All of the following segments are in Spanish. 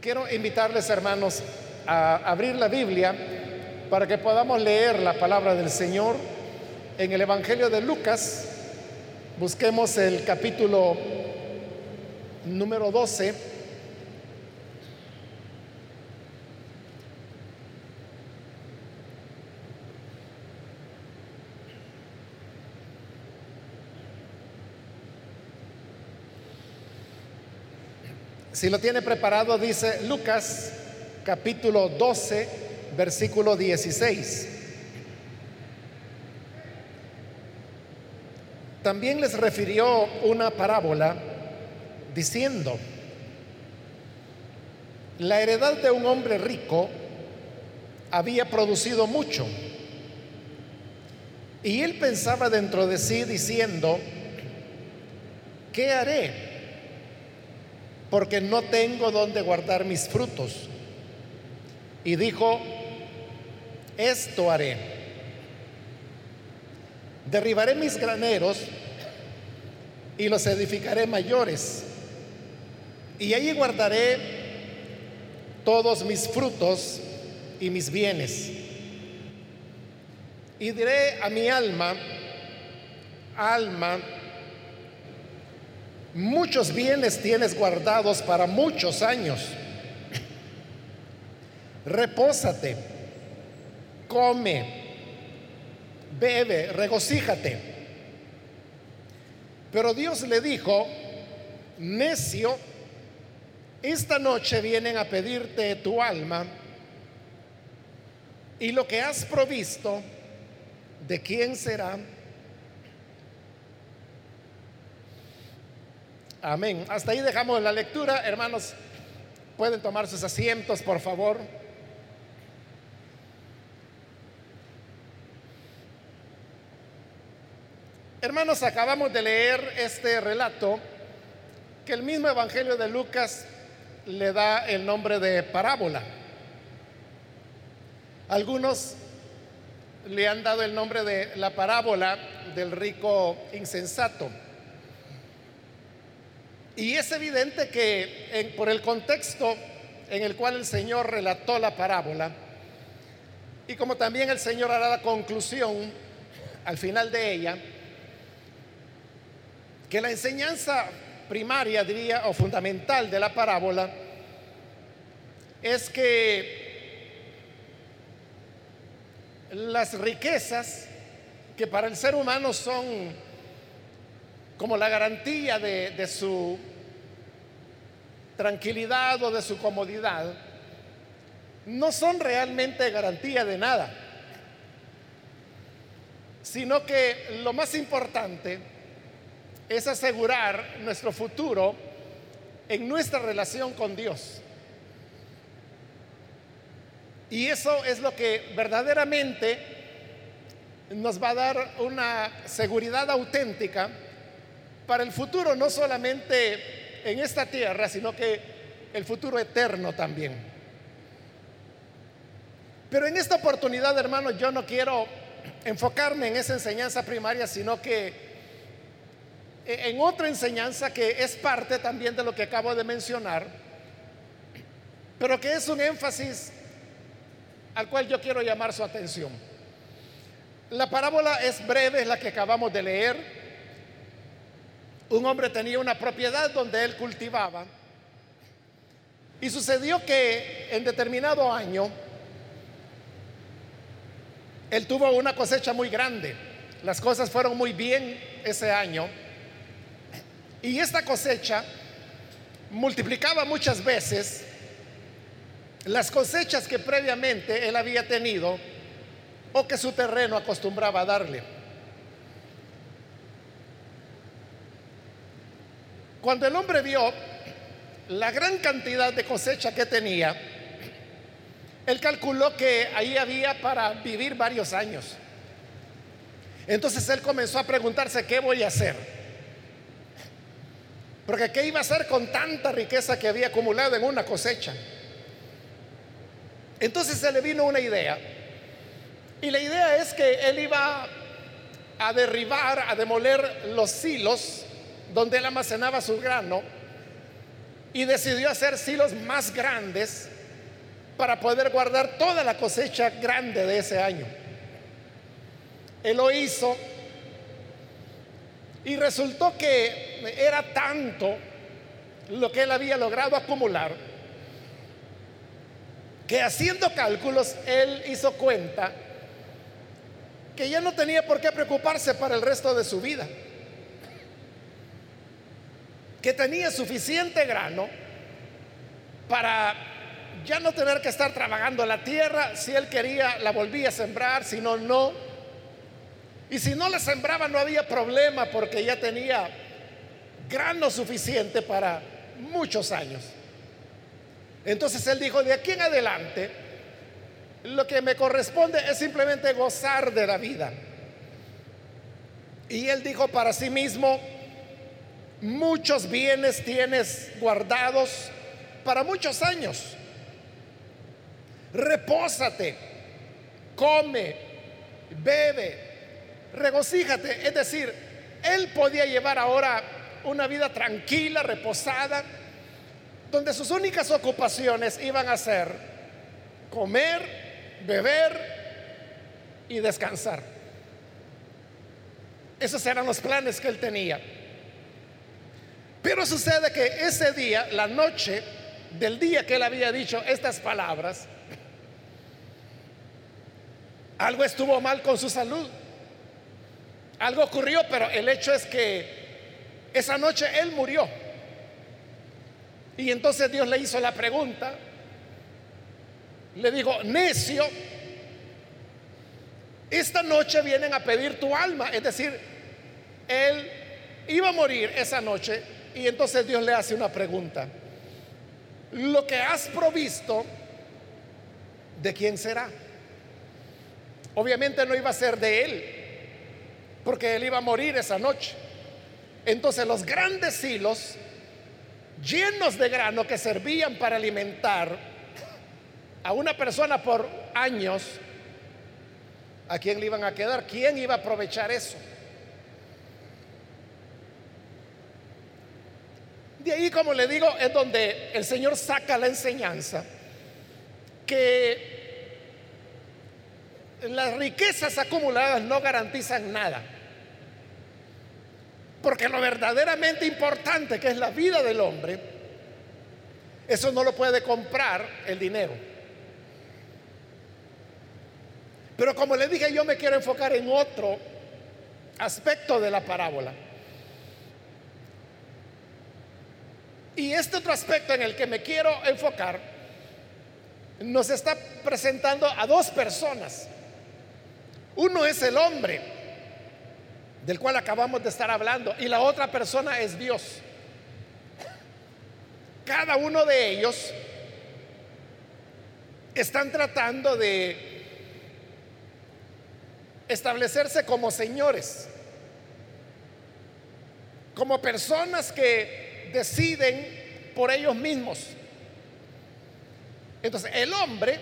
Quiero invitarles, hermanos, a abrir la Biblia para que podamos leer la palabra del Señor en el Evangelio de Lucas. Busquemos el capítulo número 12. Si lo tiene preparado, dice Lucas capítulo 12, versículo 16. También les refirió una parábola diciendo, la heredad de un hombre rico había producido mucho. Y él pensaba dentro de sí diciendo, ¿qué haré? Porque no tengo donde guardar mis frutos. Y dijo, esto haré. Derribaré mis graneros y los edificaré mayores. Y allí guardaré todos mis frutos y mis bienes. Y diré a mi alma, alma, muchos bienes tienes guardados para muchos años. Repósate, come, bebe, regocíjate. Pero Dios le dijo, necio, esta noche vienen a pedirte tu alma y lo que has provisto, ¿de quién será? Amén. Hasta ahí dejamos la lectura. Hermanos, pueden tomar sus asientos, por favor. Hermanos, acabamos de leer este relato que el mismo Evangelio de Lucas le da el nombre de parábola. Algunos le han dado el nombre de la parábola del rico insensato. Y es evidente que por el contexto en el cual el Señor relató la parábola, y como también el Señor hará la conclusión al final de ella, que la enseñanza primaria, diría, o fundamental de la parábola, es que las riquezas que para el ser humano son como la garantía de, su tranquilidad o de su comodidad, no son realmente garantía de nada, sino que lo más importante es asegurar nuestro futuro en nuestra relación con Dios. Y eso es lo que verdaderamente nos va a dar una seguridad auténtica para el futuro, no solamente en esta tierra, sino que el futuro eterno también. Pero en esta oportunidad, hermanos, yo no quiero enfocarme en esa enseñanza primaria, sino que en otra enseñanza que es parte también de lo que acabo de mencionar, pero que es un énfasis al cual yo quiero llamar su atención. La parábola es breve, es la que acabamos de leer. Un hombre tenía una propiedad donde él cultivaba y sucedió que en determinado año él tuvo una cosecha muy grande. Las cosas fueron muy bien ese año y esta cosecha multiplicaba muchas veces las cosechas que previamente él había tenido o que su terreno acostumbraba a darle. Cuando el hombre vio la gran cantidad de cosecha que tenía, él calculó que ahí había para vivir varios años. Entonces él comenzó a preguntarse, ¿qué voy a hacer? Porque ¿qué iba a hacer con tanta riqueza que había acumulado en una cosecha? Entonces se le vino una idea. Y la idea es que él iba a derribar, a demoler los silos donde él almacenaba su grano y decidió hacer silos más grandes para poder guardar toda la cosecha grande de ese año. Él lo hizo y resultó que era tanto lo que él había logrado acumular que haciendo cálculos él hizo cuenta que ya no tenía por qué preocuparse para el resto de su vida que tenía suficiente grano para ya no tener que estar trabajando la tierra, si él quería la volvía a sembrar, si no, no. Y si no la sembraba no había problema porque ya tenía grano suficiente para muchos años. Entonces él dijo, de aquí en adelante, lo que me corresponde es simplemente gozar de la vida. Y él dijo para sí mismo, muchos bienes tienes guardados para muchos años. Repósate, come, bebe, regocíjate. Es decir, él podía llevar ahora una vida tranquila, reposada, donde sus únicas ocupaciones iban a ser comer, beber y descansar. Esos eran los planes que él tenía. Pero sucede que ese día, la noche del día que él había dicho estas palabras, algo estuvo mal con su salud. Algo ocurrió, pero el hecho es que esa noche él murió. Y entonces Dios le hizo la pregunta, le dijo, necio, esta noche vienen a pedir tu alma. Es decir, él iba a morir esa noche y entonces Dios le hace una pregunta. Lo que has provisto, ¿de quién será? Obviamente no iba a ser de él, porque él iba a morir esa noche. Entonces los grandes hilos llenos de grano que servían para alimentar a una persona por años, ¿a quién le iban a quedar? ¿Quién iba a aprovechar eso? De ahí, como le digo, es donde el Señor saca la enseñanza que las riquezas acumuladas no garantizan nada. Porque lo verdaderamente importante que es la vida del hombre, eso no lo puede comprar el dinero. Pero como le dije, yo me quiero enfocar en otro aspecto de la parábola. Y este otro aspecto en el que me quiero enfocar nos está presentando a dos personas. Uno es el hombre, del cual acabamos de estar hablando, y la otra persona es Dios. Cada uno de ellos están tratando de establecerse como señores, como personas que deciden por ellos mismos. Entonces, el hombre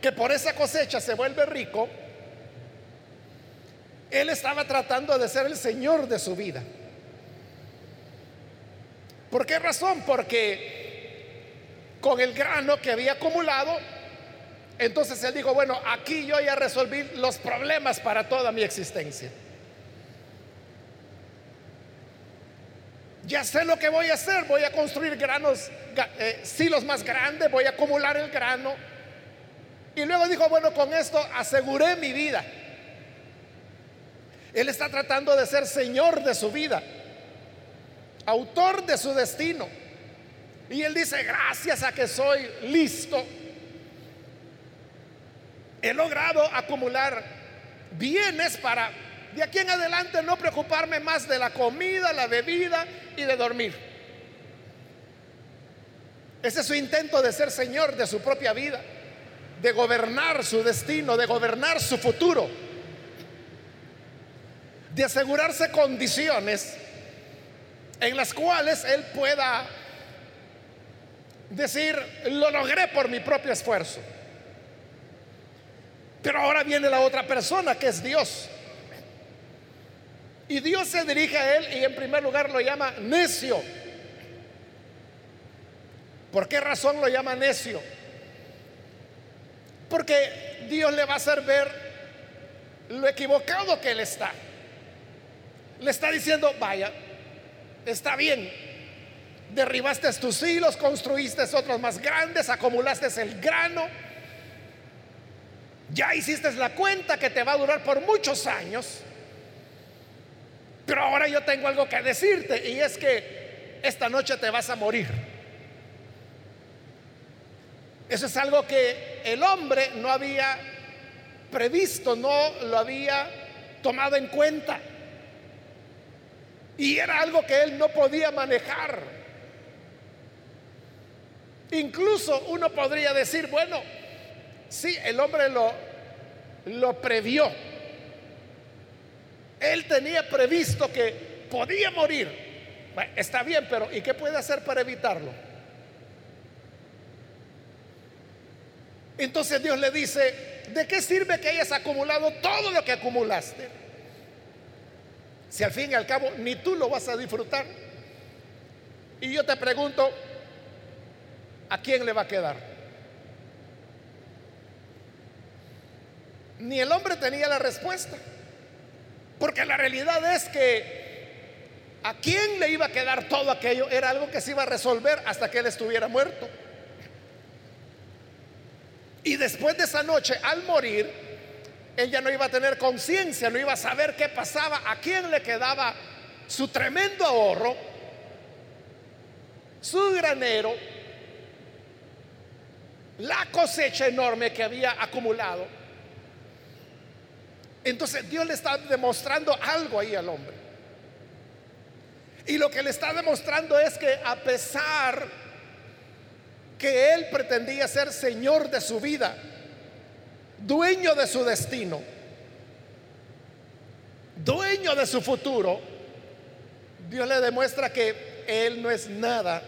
que por esa cosecha se vuelve rico, él estaba tratando de ser el Señor de su vida. ¿Por qué razón? Porque con el grano que había acumulado, entonces él dijo, bueno, aquí yo ya resolví los problemas para toda mi existencia. Ya sé lo que voy a hacer, voy a construir granos, eh, silos más grandes, voy a acumular el grano. Y luego dijo, bueno, con esto aseguré mi vida. Él está tratando de ser señor de su vida, autor de su destino. Y él dice, gracias a que soy listo, he logrado acumular bienes para de aquí en adelante no preocuparme más de la comida, la bebida y de dormir. Ese es su intento de ser señor de su propia vida, de gobernar su destino, de gobernar su futuro, de asegurarse condiciones en las cuales él pueda decir, lo logré por mi propio esfuerzo. Pero ahora viene la otra persona que es Dios y Dios se dirige a él y en primer lugar lo llama necio. ¿Por qué razón lo llama necio? Porque Dios le va a hacer ver lo equivocado que él está. Le está diciendo, vaya, está bien, derribaste tus hilos, construiste otros más grandes, acumulaste el grano, ya hiciste la cuenta que te va a durar por muchos años, pero ahora yo tengo algo que decirte y es que esta noche te vas a morir. Eso es algo que el hombre no había previsto, no lo había tomado en cuenta. Y era algo que él no podía manejar. Incluso uno podría decir, bueno, sí, el hombre lo, lo previó. Él tenía previsto que podía morir. está bien, pero ¿y qué puede hacer para evitarlo? Entonces Dios le dice, ¿de qué sirve que hayas acumulado todo lo que acumulaste? Si al fin y al cabo ni tú lo vas a disfrutar. Y yo te pregunto, ¿a quién le va a quedar? Ni el hombre tenía la respuesta. Porque la realidad es que a quién le iba a quedar todo aquello era algo que se iba a resolver hasta que él estuviera muerto. Y después de esa noche, al morir, ella no iba a tener conciencia, no iba a saber qué pasaba, a quién le quedaba su tremendo ahorro, su granero, la cosecha enorme que había acumulado. Entonces Dios le está demostrando algo ahí al hombre. Y lo que le está demostrando es que a pesar que él pretendía ser señor de su vida, dueño de su destino, dueño de su futuro, Dios le demuestra que él no es nada,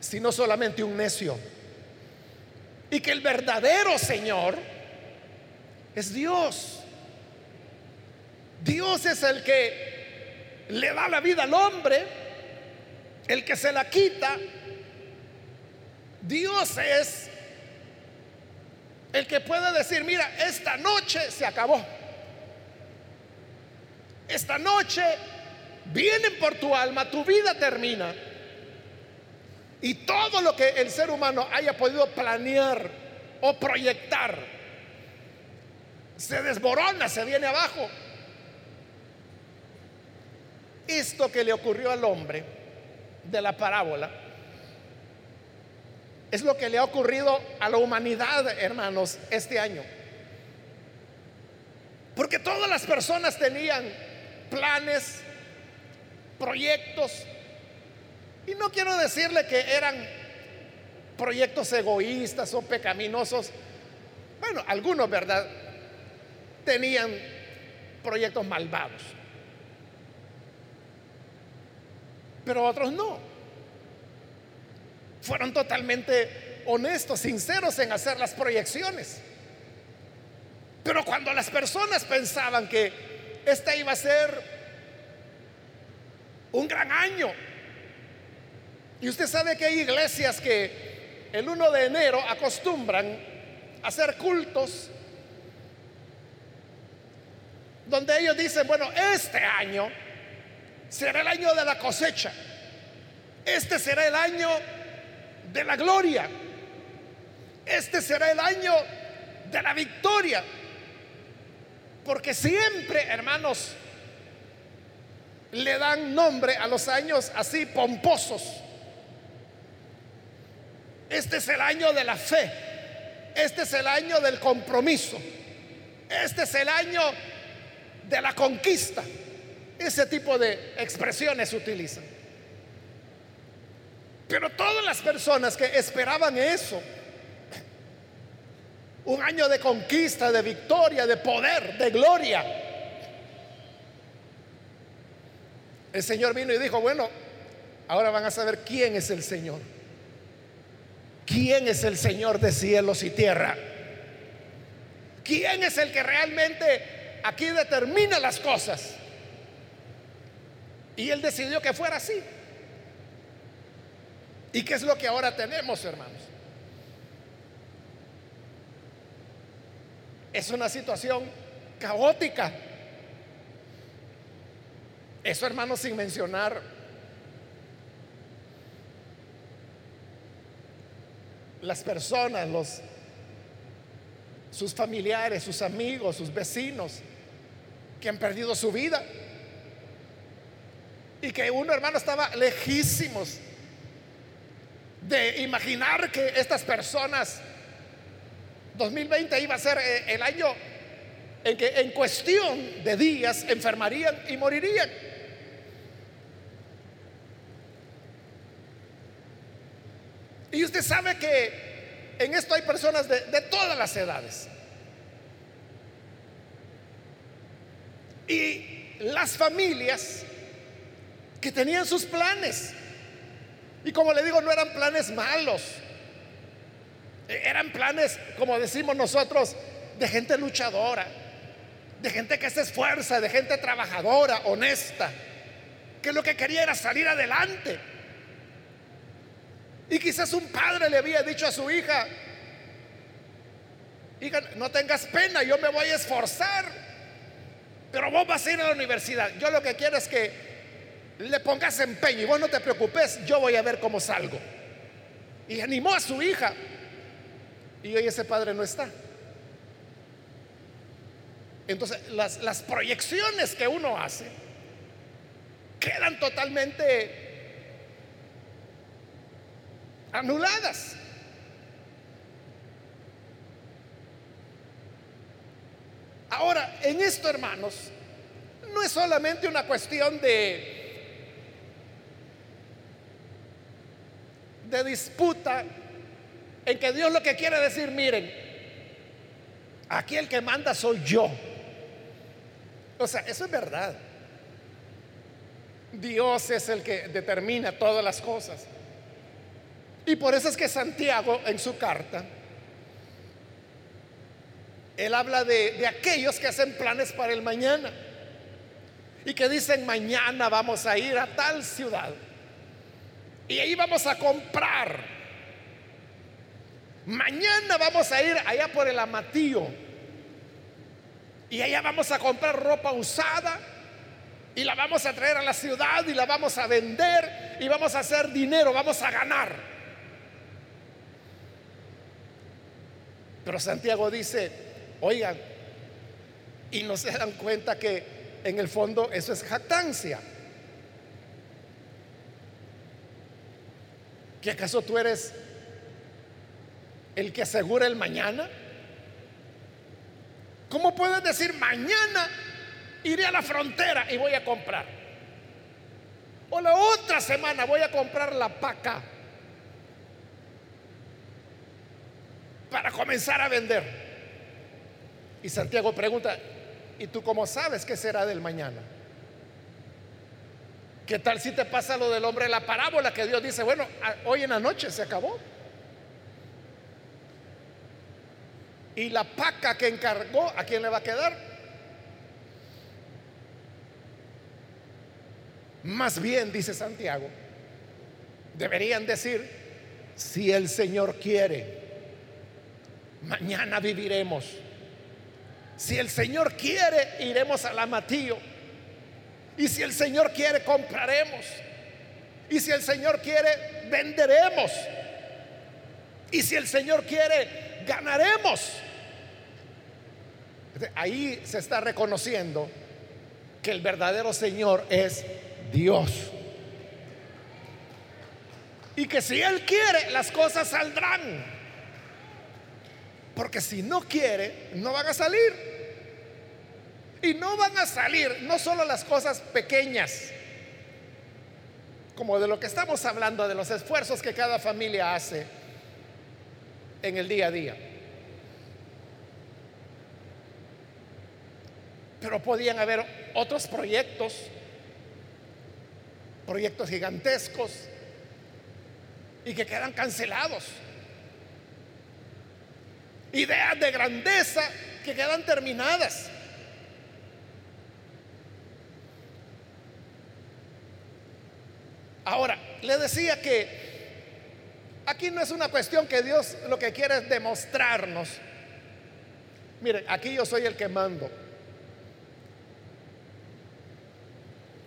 sino solamente un necio. Y que el verdadero Señor es Dios. Dios es el que le da la vida al hombre, el que se la quita Dios es el que puede decir, mira, esta noche se acabó. Esta noche vienen por tu alma, tu vida termina. Y todo lo que el ser humano haya podido planear o proyectar se desborona, se viene abajo. Esto que le ocurrió al hombre de la parábola es lo que le ha ocurrido a la humanidad, hermanos, este año. Porque todas las personas tenían planes, proyectos, y no quiero decirle que eran proyectos egoístas o pecaminosos. Bueno, algunos, ¿verdad? Tenían proyectos malvados. Pero otros no fueron totalmente honestos, sinceros en hacer las proyecciones. Pero cuando las personas pensaban que este iba a ser un gran año, y usted sabe que hay iglesias que el 1 de enero acostumbran hacer cultos donde ellos dicen, bueno, este año será el año de la cosecha, este será el año de la gloria. Este será el año de la victoria. Porque siempre, hermanos, le dan nombre a los años así pomposos. Este es el año de la fe. Este es el año del compromiso. Este es el año de la conquista. Ese tipo de expresiones se utilizan. Pero todas las personas que esperaban eso, un año de conquista, de victoria, de poder, de gloria, el Señor vino y dijo, bueno, ahora van a saber quién es el Señor. ¿Quién es el Señor de cielos y tierra? ¿Quién es el que realmente aquí determina las cosas? Y él decidió que fuera así. ¿Y qué es lo que ahora tenemos, hermanos? Es una situación caótica. Eso, hermanos, sin mencionar las personas, los sus familiares, sus amigos, sus vecinos que han perdido su vida. Y que uno, hermano, estaba lejísimos de imaginar que estas personas 2020 iba a ser eh, el año en que en cuestión de días enfermarían y morirían. Y usted sabe que en esto hay personas de, de todas las edades. Y las familias que tenían sus planes. Y como le digo, no eran planes malos. Eran planes, como decimos nosotros, de gente luchadora, de gente que se esfuerza, de gente trabajadora, honesta, que lo que quería era salir adelante. Y quizás un padre le había dicho a su hija, hija, no tengas pena, yo me voy a esforzar, pero vos vas a ir a la universidad. Yo lo que quiero es que le pongas empeño y vos no te preocupes, yo voy a ver cómo salgo. Y animó a su hija. Y hoy ese padre no está. Entonces, las, las proyecciones que uno hace quedan totalmente anuladas. Ahora, en esto, hermanos, no es solamente una cuestión de de disputa en que Dios lo que quiere decir, miren, aquí el que manda soy yo. O sea, eso es verdad. Dios es el que determina todas las cosas. Y por eso es que Santiago en su carta, él habla de, aquellos que hacen planes para el mañana y que dicen mañana vamos a ir a tal ciudad y ahí vamos a comprar. Mañana vamos a ir allá por el amatío y allá vamos a comprar ropa usada y la vamos a traer a la ciudad y la vamos a vender y vamos a hacer dinero, vamos a ganar. Pero Santiago dice, oigan, y no se dan cuenta que en el fondo eso es jactancia. ¿Que acaso tú eres el que asegura el mañana? ¿Cómo puedes decir mañana iré a la frontera y voy a comprar? O la otra semana voy a comprar la paca para comenzar a vender. Y Santiago pregunta, ¿y tú cómo sabes qué será del mañana? ¿Qué tal si te pasa lo del hombre la parábola que Dios dice, bueno, hoy en la noche se acabó? Y la paca que encargó, ¿a quién le va a quedar? Más bien, dice Santiago, deberían decir, si el Señor quiere, mañana viviremos. Si el Señor quiere, iremos al amatío. Y si el Señor quiere, compraremos. Y si el Señor quiere, venderemos. Y si el Señor quiere, ganaremos. Ahí se está reconociendo que el verdadero Señor es Dios. Y que si Él quiere, las cosas saldrán. Porque si no quiere, no van a salir. Y no van a salir no solo las cosas pequeñas, como de lo que estamos hablando, de los esfuerzos que cada familia hace en el día a día. Pero podían haber otros proyectos, proyectos gigantescos, y que quedan cancelados ideas de grandeza que quedan terminadas. Ahora, le decía que Aquí no es una cuestión que Dios lo que quiere es demostrarnos. Miren, aquí yo soy el que mando.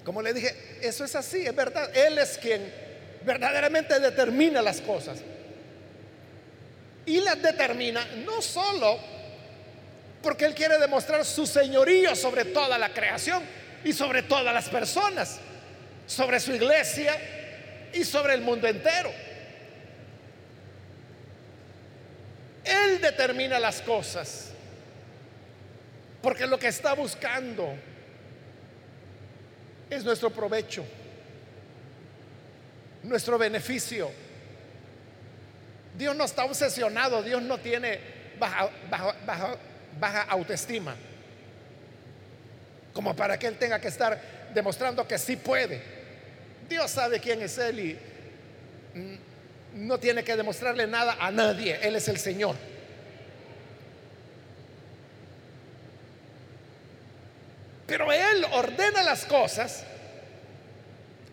Como le dije, eso es así, es verdad. Él es quien verdaderamente determina las cosas. Y las determina no solo porque Él quiere demostrar su señorío sobre toda la creación y sobre todas las personas, sobre su iglesia y sobre el mundo entero. Él determina las cosas porque lo que está buscando es nuestro provecho, nuestro beneficio. Dios no está obsesionado, Dios no tiene baja, baja, autoestima, como para que Él tenga que estar demostrando que sí puede. Dios sabe quién es Él y no tiene que demostrarle nada a nadie, Él es el Señor. Pero Él ordena las cosas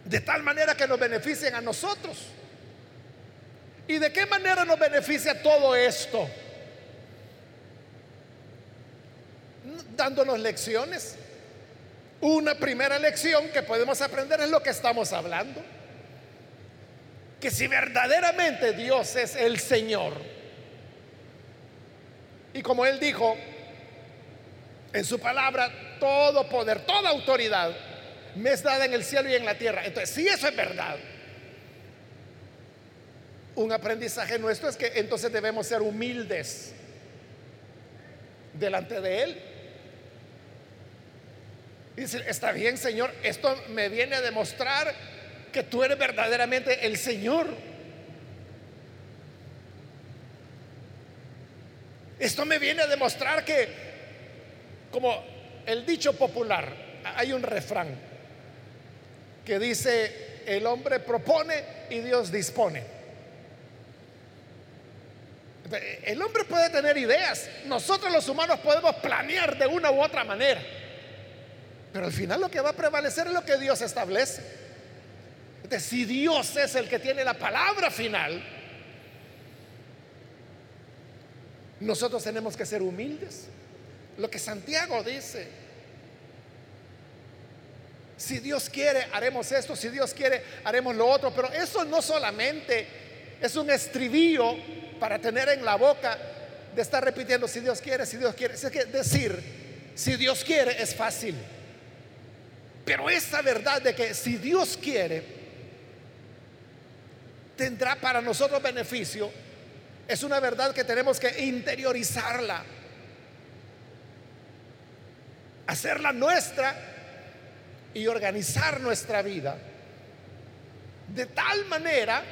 de tal manera que nos beneficien a nosotros. ¿Y de qué manera nos beneficia todo esto? Dándonos lecciones. Una primera lección que podemos aprender es lo que estamos hablando. Que si verdaderamente Dios es el Señor, y como Él dijo en su palabra, todo poder, toda autoridad me es dada en el cielo y en la tierra. Entonces, si eso es verdad, un aprendizaje nuestro es que entonces debemos ser humildes delante de Él. Y está bien, Señor, esto me viene a demostrar que tú eres verdaderamente el Señor. Esto me viene a demostrar que, como el dicho popular, hay un refrán que dice, el hombre propone y Dios dispone. El hombre puede tener ideas, nosotros los humanos podemos planear de una u otra manera, pero al final lo que va a prevalecer es lo que Dios establece. Si Dios es el que tiene la palabra final, nosotros tenemos que ser humildes lo que Santiago dice. Si Dios quiere, haremos esto, si Dios quiere, haremos lo otro, pero eso no solamente es un estribillo para tener en la boca de estar repitiendo, si Dios quiere, si Dios quiere. Es decir, si Dios quiere es fácil. Pero esa verdad de que si Dios quiere, tendrá para nosotros beneficio, es una verdad que tenemos que interiorizarla hacerla nuestra y organizar nuestra vida de tal manera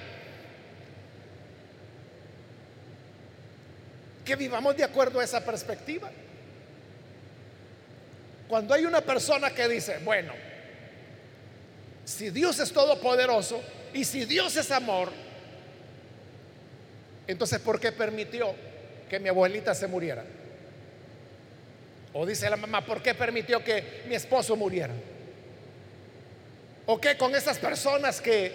que vivamos de acuerdo a esa perspectiva. Cuando hay una persona que dice, bueno, si Dios es todopoderoso y si Dios es amor, entonces ¿por qué permitió que mi abuelita se muriera? O dice la mamá, ¿por qué permitió que mi esposo muriera? ¿O qué con esas personas que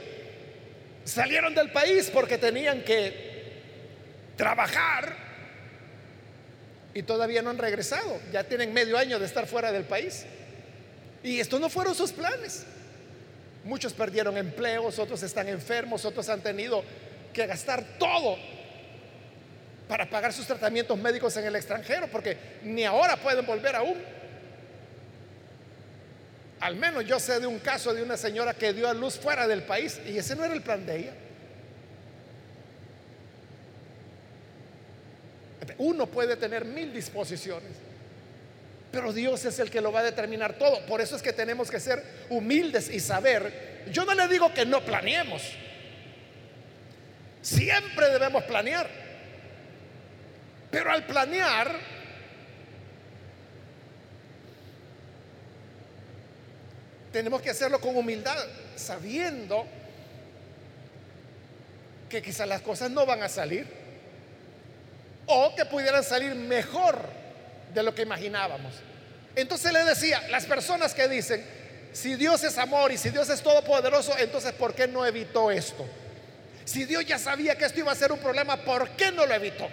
salieron del país porque tenían que trabajar y todavía no han regresado? Ya tienen medio año de estar fuera del país. Y estos no fueron sus planes. Muchos perdieron empleos, otros están enfermos, otros han tenido que gastar todo para pagar sus tratamientos médicos en el extranjero, porque ni ahora pueden volver aún. Al menos yo sé de un caso de una señora que dio a luz fuera del país y ese no era el plan de ella. Uno puede tener mil disposiciones, pero Dios es el que lo va a determinar todo. Por eso es que tenemos que ser humildes y saber. Yo no le digo que no planeemos. Siempre debemos planear. Pero al planear, tenemos que hacerlo con humildad, sabiendo que quizás las cosas no van a salir o que pudieran salir mejor de lo que imaginábamos. Entonces le decía, las personas que dicen, si Dios es amor y si Dios es todopoderoso, entonces ¿por qué no evitó esto? Si Dios ya sabía que esto iba a ser un problema, ¿por qué no lo evitó?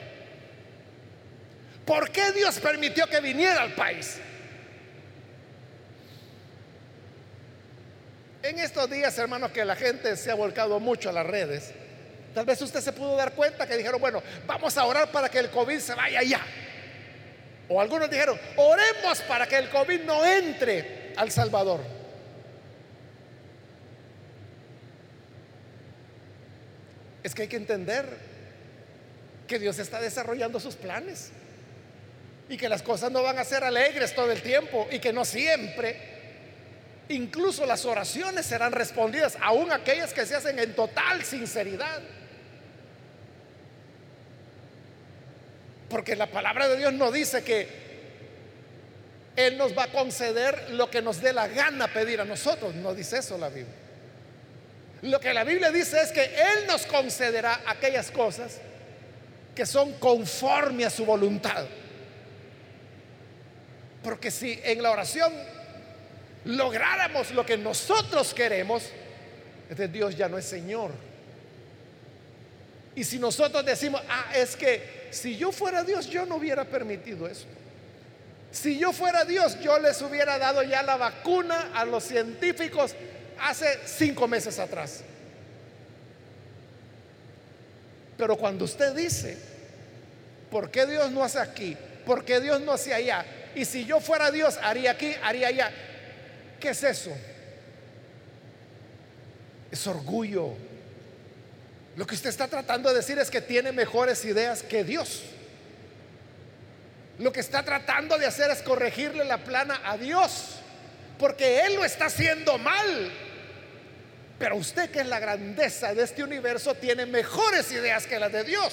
¿Por qué Dios permitió que viniera al país? En estos días, hermanos, que la gente se ha volcado mucho a las redes, tal vez usted se pudo dar cuenta que dijeron, bueno, vamos a orar para que el COVID se vaya allá. O algunos dijeron, oremos para que el COVID no entre al Salvador. Es que hay que entender que Dios está desarrollando sus planes y que las cosas no van a ser alegres todo el tiempo y que no siempre Incluso las oraciones serán respondidas, aún aquellas que se hacen en total sinceridad. Porque la palabra de Dios no dice que Él nos va a conceder lo que nos dé la gana pedir a nosotros. No dice eso la Biblia. Lo que la Biblia dice es que Él nos concederá aquellas cosas que son conforme a su voluntad. Porque si en la oración lográramos lo que nosotros queremos, entonces Dios ya no es Señor. Y si nosotros decimos, ah, es que si yo fuera Dios, yo no hubiera permitido eso. Si yo fuera Dios, yo les hubiera dado ya la vacuna a los científicos hace cinco meses atrás. Pero cuando usted dice, ¿por qué Dios no hace aquí? ¿Por qué Dios no hace allá? Y si yo fuera Dios, haría aquí, haría allá. ¿Qué es eso? Es orgullo. Lo que usted está tratando de decir es que tiene mejores ideas que Dios. Lo que está tratando de hacer es corregirle la plana a Dios, porque Él lo está haciendo mal. Pero usted que es la grandeza de este universo tiene mejores ideas que las de Dios.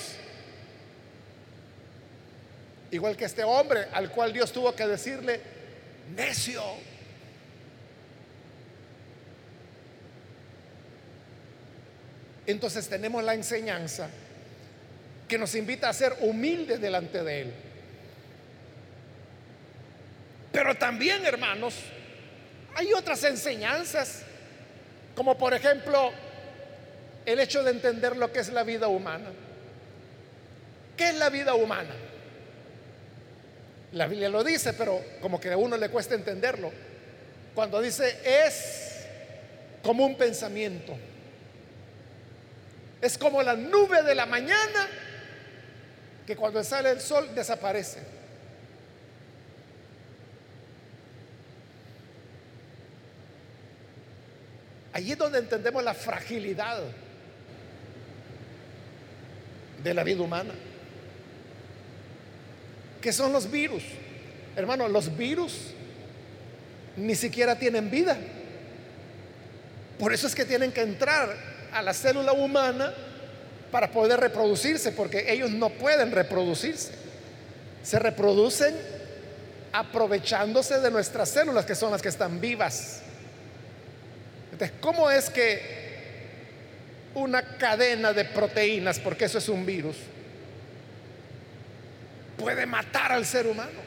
Igual que este hombre al cual Dios tuvo que decirle, necio, Entonces tenemos la enseñanza que nos invita a ser humildes delante de Él. Pero también, hermanos, hay otras enseñanzas, como por ejemplo el hecho de entender lo que es la vida humana. ¿Qué es la vida humana? La Biblia lo dice, pero como que a uno le cuesta entenderlo. Cuando dice es como un pensamiento es como la nube de la mañana que cuando sale el sol desaparece. Allí es donde entendemos la fragilidad de la vida humana. ¿Qué son los virus? Hermano, los virus ni siquiera tienen vida. Por eso es que tienen que entrar a la célula humana para poder reproducirse, porque ellos no pueden reproducirse. Se reproducen aprovechándose de nuestras células, que son las que están vivas. Entonces, ¿cómo es que una cadena de proteínas, porque eso es un virus, puede matar al ser humano?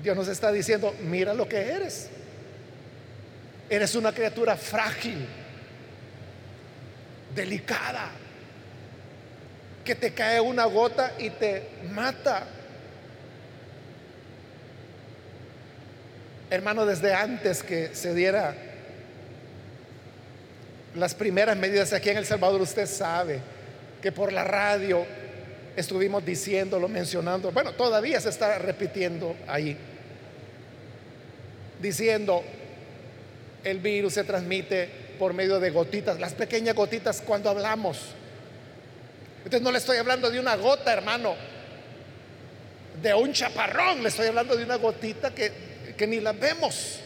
Dios nos está diciendo, mira lo que eres. Eres una criatura frágil, delicada, que te cae una gota y te mata. Hermano, desde antes que se diera las primeras medidas aquí en El Salvador, usted sabe que por la radio estuvimos diciéndolo, mencionando, bueno, todavía se está repitiendo ahí, diciendo, el virus se transmite por medio de gotitas, las pequeñas gotitas cuando hablamos. Entonces no le estoy hablando de una gota, hermano, de un chaparrón, le estoy hablando de una gotita que, que ni la vemos.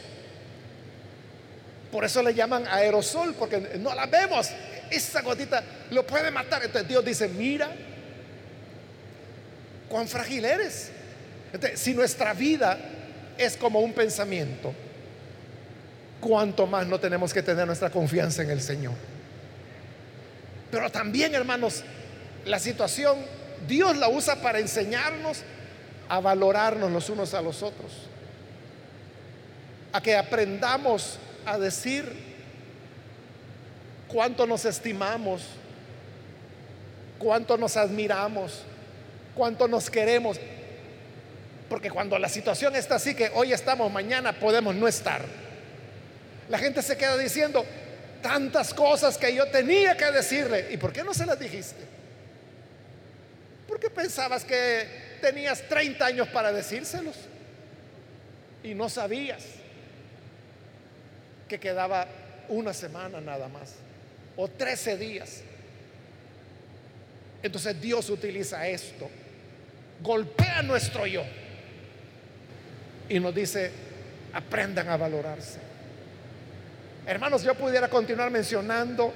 Por eso le llaman aerosol, porque no la vemos. Esa gotita lo puede matar. Entonces Dios dice, mira, cuán frágil eres. Si nuestra vida es como un pensamiento, cuánto más no tenemos que tener nuestra confianza en el Señor. Pero también, hermanos, la situación Dios la usa para enseñarnos a valorarnos los unos a los otros. A que aprendamos a decir cuánto nos estimamos, cuánto nos admiramos, cuánto nos queremos. Porque cuando la situación está así, que hoy estamos, mañana podemos no estar, la gente se queda diciendo tantas cosas que yo tenía que decirle. ¿Y por qué no se las dijiste? Porque pensabas que tenías 30 años para decírselos y no sabías que quedaba una semana nada más o 13 días. Entonces Dios utiliza esto, golpea nuestro yo y nos dice, aprendan a valorarse. Hermanos, yo pudiera continuar mencionando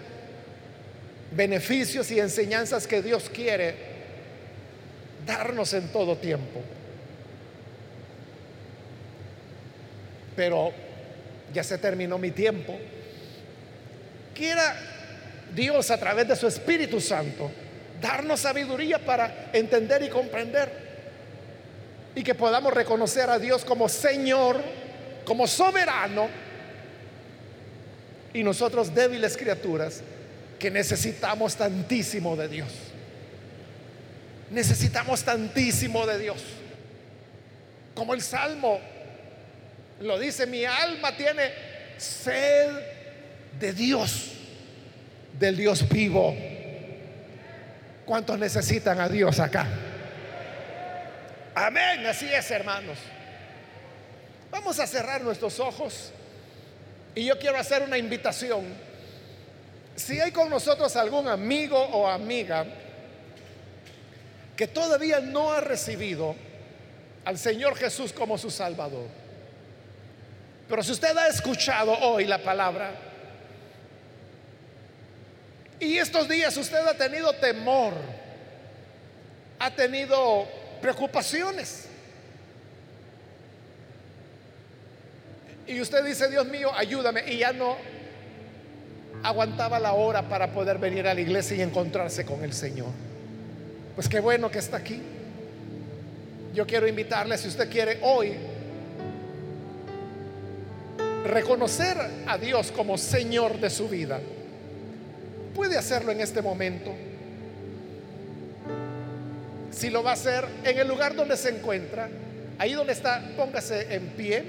beneficios y enseñanzas que Dios quiere darnos en todo tiempo. Pero ya se terminó mi tiempo. Quiera Dios a través de su Espíritu Santo darnos sabiduría para entender y comprender y que podamos reconocer a Dios como Señor, como soberano y nosotros débiles criaturas que necesitamos tantísimo de Dios. Necesitamos tantísimo de Dios. Como el Salmo lo dice, mi alma tiene sed de Dios, del Dios vivo. ¿Cuántos necesitan a Dios acá? Amén, así es, hermanos. Vamos a cerrar nuestros ojos y yo quiero hacer una invitación. Si hay con nosotros algún amigo o amiga que todavía no ha recibido al Señor Jesús como su Salvador. Pero si usted ha escuchado hoy la palabra y estos días usted ha tenido temor, ha tenido preocupaciones, y usted dice, Dios mío, ayúdame, y ya no aguantaba la hora para poder venir a la iglesia y encontrarse con el Señor. Pues qué bueno que está aquí. Yo quiero invitarle, si usted quiere hoy, reconocer a Dios como Señor de su vida. Puede hacerlo en este momento. Si lo va a hacer en el lugar donde se encuentra, ahí donde está, póngase en pie.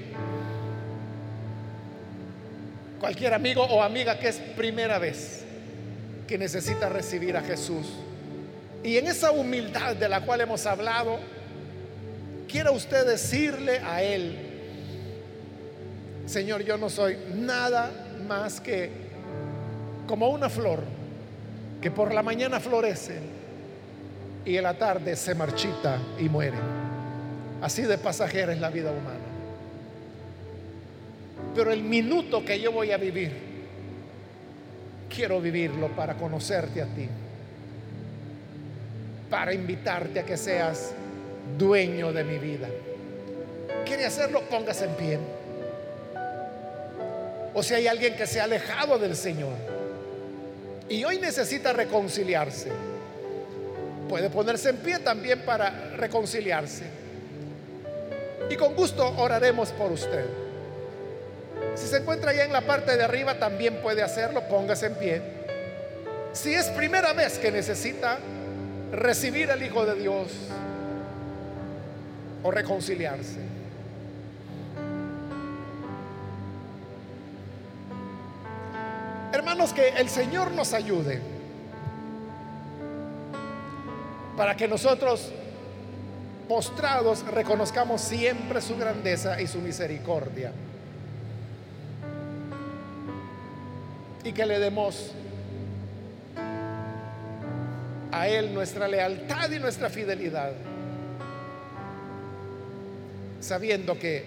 Cualquier amigo o amiga que es primera vez que necesita recibir a Jesús y en esa humildad de la cual hemos hablado, quiera usted decirle a Él, Señor, yo no soy nada más que como una flor que por la mañana florece y en la tarde se marchita y muere. Así de pasajera es la vida humana. Pero el minuto que yo voy a vivir, quiero vivirlo para conocerte a ti para invitarte a que seas dueño de mi vida. ¿Quiere hacerlo? Póngase en pie. O si hay alguien que se ha alejado del Señor y hoy necesita reconciliarse, puede ponerse en pie también para reconciliarse. Y con gusto oraremos por usted. Si se encuentra ya en la parte de arriba, también puede hacerlo, póngase en pie. Si es primera vez que necesita recibir al Hijo de Dios o reconciliarse. Hermanos, que el Señor nos ayude para que nosotros postrados reconozcamos siempre su grandeza y su misericordia. Y que le demos a Él nuestra lealtad y nuestra fidelidad, sabiendo que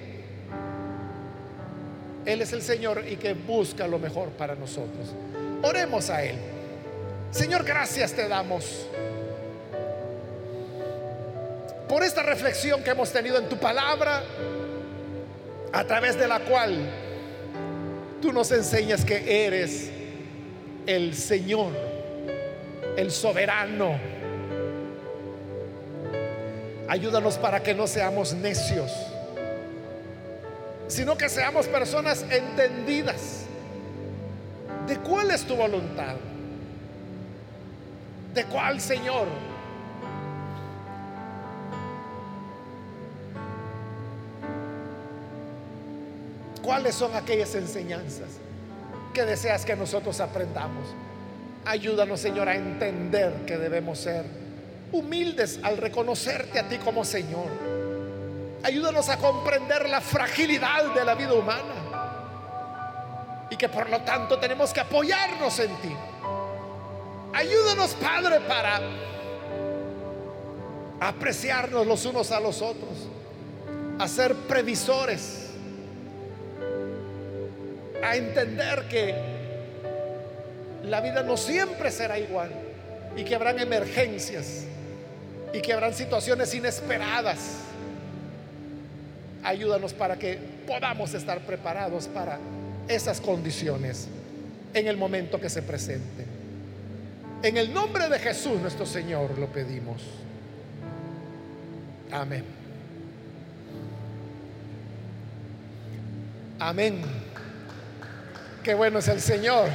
Él es el Señor y que busca lo mejor para nosotros. Oremos a Él. Señor, gracias te damos por esta reflexión que hemos tenido en tu palabra, a través de la cual tú nos enseñas que eres el Señor el soberano. Ayúdanos para que no seamos necios, sino que seamos personas entendidas ¿De cuál es tu voluntad? ¿De cuál, Señor? ¿Cuáles son aquellas enseñanzas que deseas que nosotros aprendamos? Ayúdanos, Señor, a entender que debemos ser humildes al reconocerte a ti como Señor. Ayúdanos a comprender la fragilidad de la vida humana y que por lo tanto tenemos que apoyarnos en ti. Ayúdanos, Padre, para apreciarnos los unos a los otros, a ser previsores, a entender que la vida no siempre será igual y que habrán emergencias y que habrán situaciones inesperadas. Ayúdanos para que podamos estar preparados para esas condiciones en el momento que se presente. En el nombre de Jesús nuestro Señor lo pedimos. Amén. Amén. Qué bueno es el Señor.